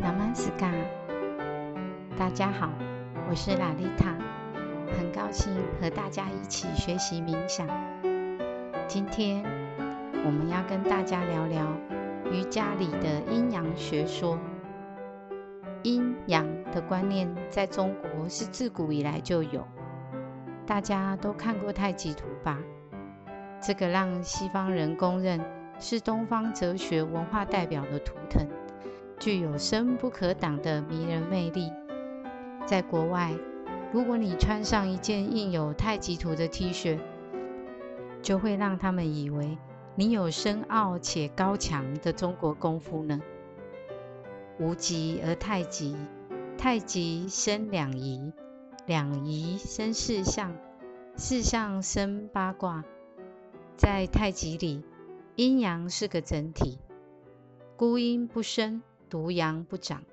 南斯嘎，大家好，我是拉丽塔，很高兴和大家一起学习冥想。今天我们要跟大家聊聊瑜伽里的阴阳学说。阴阳的观念在中国是自古以来就有，大家都看过太极图吧？这个让西方人公认是东方哲学文化代表的图腾。具有深不可挡的迷人魅力。在国外，如果你穿上一件印有太极图的 T 恤，就会让他们以为你有深奥且高强的中国功夫呢。无极而太极，太极生两仪，两仪生四象，四象生八卦。在太极里，阴阳是个整体，孤阴不生。独阳不长，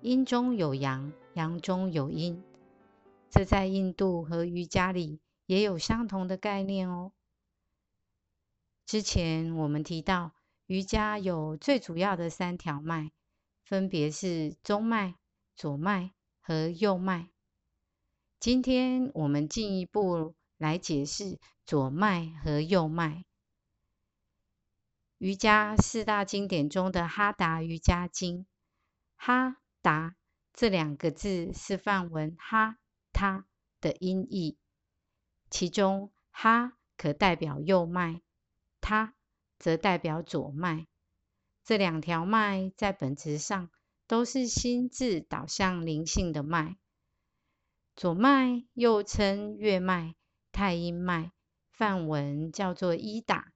阴中有阳，阳中有阴。这在印度和瑜伽里也有相同的概念哦。之前我们提到，瑜伽有最主要的三条脉，分别是中脉、左脉和右脉。今天我们进一步来解释左脉和右脉。瑜伽四大经典中的《哈达瑜伽经》，哈达这两个字是梵文哈他的音译，其中哈可代表右脉，他则代表左脉。这两条脉在本质上都是心智导向灵性的脉。左脉又称月脉、太阴脉，梵文叫做伊达。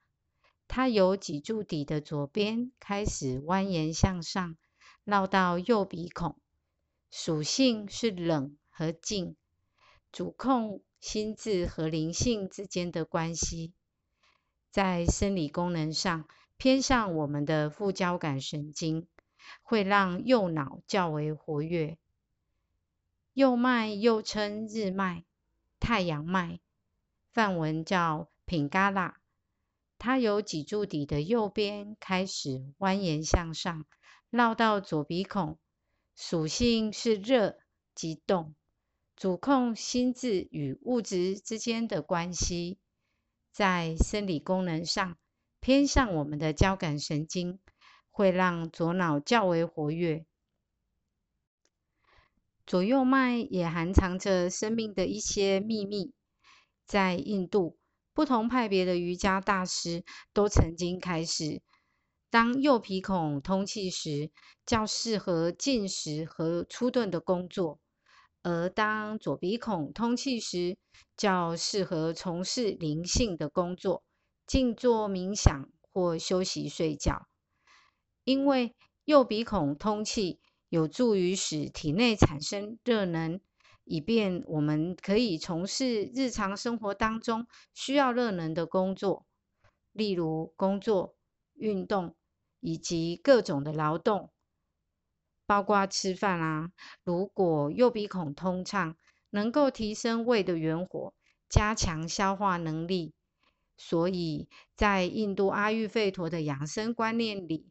它由脊柱底的左边开始蜿蜒向上，绕到右鼻孔，属性是冷和静，主控心智和灵性之间的关系。在生理功能上，偏向我们的副交感神经，会让右脑较为活跃。右脉又称日脉、太阳脉，梵文叫品嘎拉。它由脊柱底的右边开始蜿蜒向上，绕到左鼻孔，属性是热及动，主控心智与物质之间的关系。在生理功能上，偏向我们的交感神经，会让左脑较为活跃。左右脉也含藏着生命的一些秘密。在印度。不同派别的瑜伽大师都曾经开始，当右鼻孔通气时，较适合进食和粗钝的工作；而当左鼻孔通气时，较适合从事灵性的工作，静坐冥想或休息睡觉。因为右鼻孔通气有助于使体内产生热能。以便我们可以从事日常生活当中需要热能的工作，例如工作、运动以及各种的劳动，包括吃饭啊。如果右鼻孔通畅，能够提升胃的元火，加强消化能力。所以在印度阿育吠陀的养生观念里，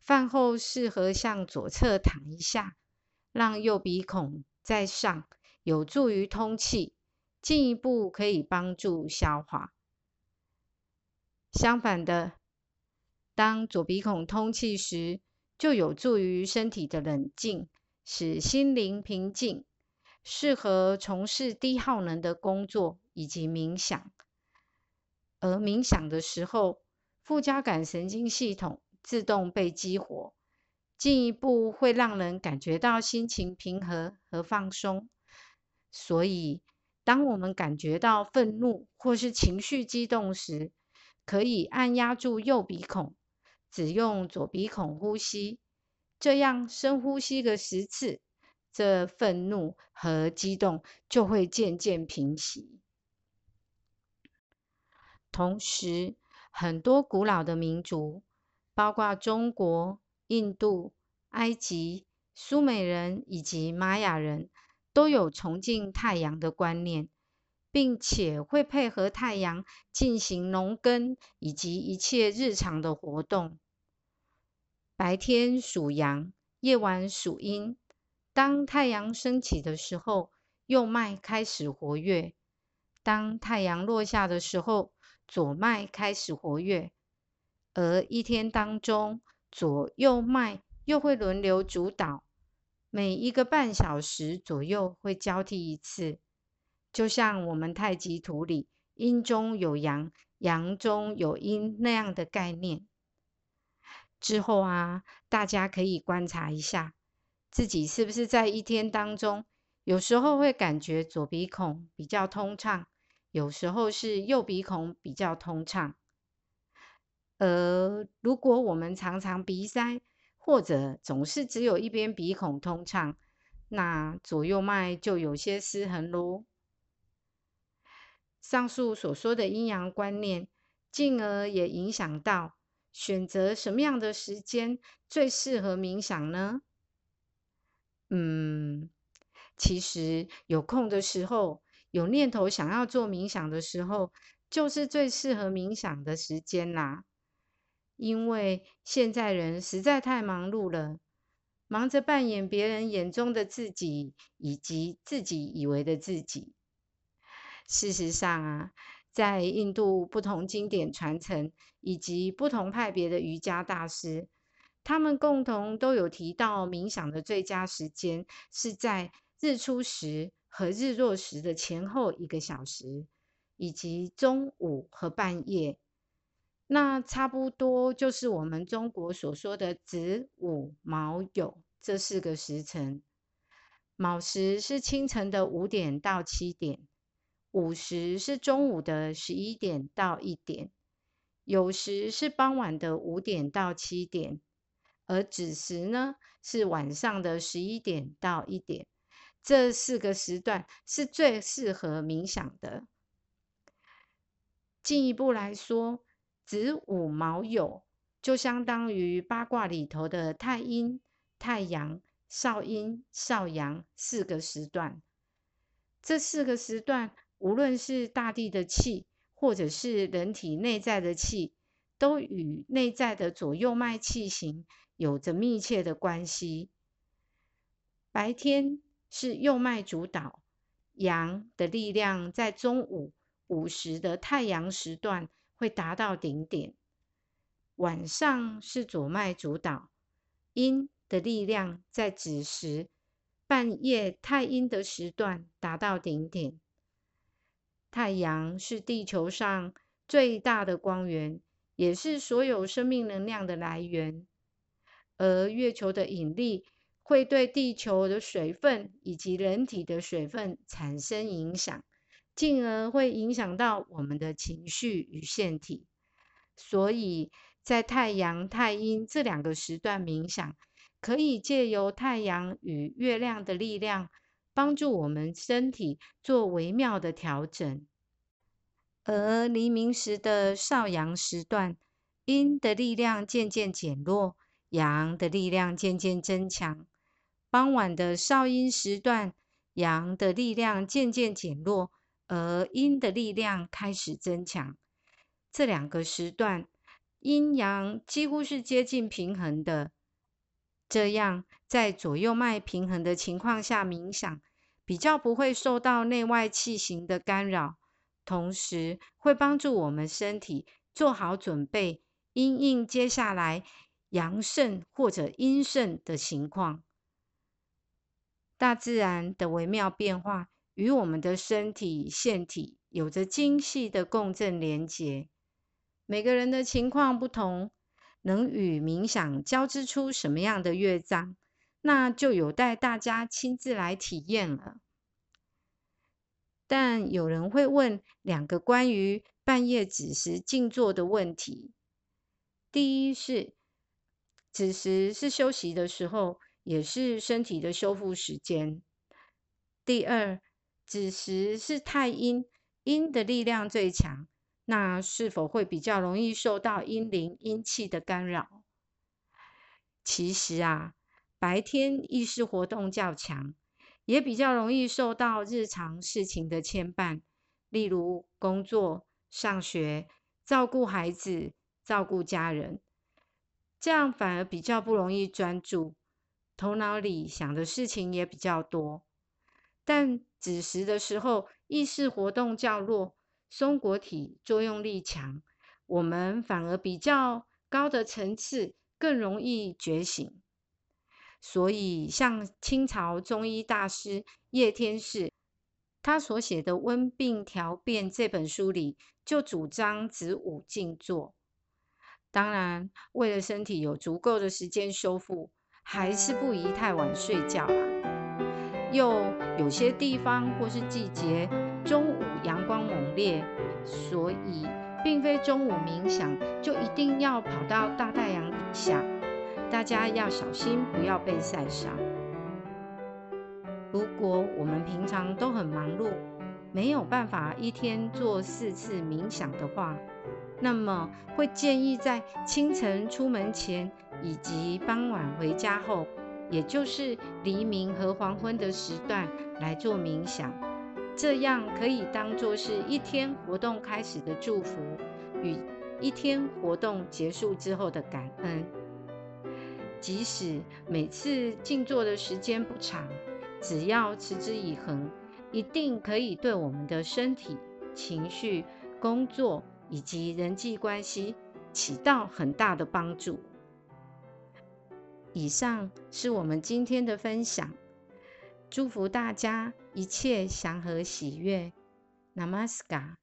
饭后适合向左侧躺一下，让右鼻孔在上。有助于通气，进一步可以帮助消化。相反的，当左鼻孔通气时，就有助于身体的冷静，使心灵平静，适合从事低耗能的工作以及冥想。而冥想的时候，副交感神经系统自动被激活，进一步会让人感觉到心情平和和放松。所以，当我们感觉到愤怒或是情绪激动时，可以按压住右鼻孔，只用左鼻孔呼吸，这样深呼吸个十次，这愤怒和激动就会渐渐平息。同时，很多古老的民族，包括中国、印度、埃及、苏美人以及玛雅人。都有崇敬太阳的观念，并且会配合太阳进行农耕以及一切日常的活动。白天属阳，夜晚属阴，当太阳升起的时候，右脉开始活跃；当太阳落下的时候，左脉开始活跃。而一天当中，左右脉又会轮流主导，每一个半小时左右会交替一次，就像我们太极图里阴中有阳，阳中有阴那样的概念。之后啊，大家可以观察一下，自己是不是在一天当中，有时候会感觉左鼻孔比较通畅，有时候是右鼻孔比较通畅。而如果我们常常鼻塞，或者总是只有一边鼻孔通畅，那左右脉就有些失衡喽。上述所说的阴阳观念，进而也影响到选择什么样的时间最适合冥想呢？嗯，其实有空的时候，有念头想要做冥想的时候，就是最适合冥想的时间啦。因为现在人实在太忙碌了，忙着扮演别人眼中的自己，以及自己以为的自己。事实上啊，在印度不同经典传承以及不同派别的瑜伽大师，他们共同都有提到，冥想的最佳时间是在日出时和日落时的前后一个小时，以及中午和半夜。那差不多就是我们中国所说的子午卯酉这四个时辰。卯时是清晨的五点到七点，午时是中午的十一点到一点，酉时是傍晚的五点到七点，而子时呢是晚上的十一点到一点。这四个时段是最适合冥想的。进一步来说。子午卯酉就相当于八卦里头的太阴、太阳、少阴、少阳四个时段。这四个时段，无论是大地的气，或者是人体内在的气，都与内在的左右脉气型有着密切的关系。白天是右脉主导，阳的力量在中午午时的太阳时段。会达到顶点。晚上是左脉主导，阴的力量在子时、半夜太阴的时段达到顶点。太阳是地球上最大的光源，也是所有生命能量的来源。而月球的引力会对地球的水分以及人体的水分产生影响。进而会影响到我们的情绪与腺体，所以在太阳、太阴这两个时段冥想，可以借由太阳与月亮的力量，帮助我们身体做微妙的调整。而黎明时的少阳时段，阴的力量渐渐减弱，阳的力量渐渐增强；傍晚的少阴时段，阳的力量渐渐减弱。而阴的力量开始增强，这两个时段阴阳几乎是接近平衡的。这样在左右脉平衡的情况下冥想，比较不会受到内外气型的干扰，同时会帮助我们身体做好准备，因应接下来阳盛或者阴盛的情况。大自然的微妙变化。与我们的身体腺体有着精细的共振连结。每个人的情况不同，能与冥想交织出什么样的乐章，那就有待大家亲自来体验了。但有人会问两个关于半夜子时静坐的问题：第一是，子时是休息的时候，也是身体的修复时间；第二。子时是太阴，阴的力量最强，那是否会比较容易受到阴灵、阴气的干扰？其实啊，白天意识活动较强，也比较容易受到日常事情的牵绊，例如工作、上学、照顾孩子、照顾家人，这样反而比较不容易专注。头脑里想的事情也比较多。但子时的时候，意识活动较弱，松果体作用力强，我们反而比较高的层次更容易觉醒。所以，像清朝中医大师叶天士，他所写的《温病调变》这本书里，就主张子午静坐。当然，为了身体有足够的时间修复，还是不宜太晚睡觉啦。又有些地方或是季节，中午阳光猛烈，所以并非中午冥想就一定要跑到大太阳底下。大家要小心，不要被晒伤。如果我们平常都很忙碌，没有办法一天做四次冥想的话，那么会建议在清晨出门前以及傍晚回家后，也就是黎明和黄昏的时段来做冥想。这样可以当做是一天活动开始的祝福，与一天活动结束之后的感恩。即使每次静坐的时间不长，只要持之以恒，一定可以对我们的身体、情绪、工作以及人际关系起到很大的帮助。以上是我们今天的分享，祝福大家一切祥和喜悦。Namaskar。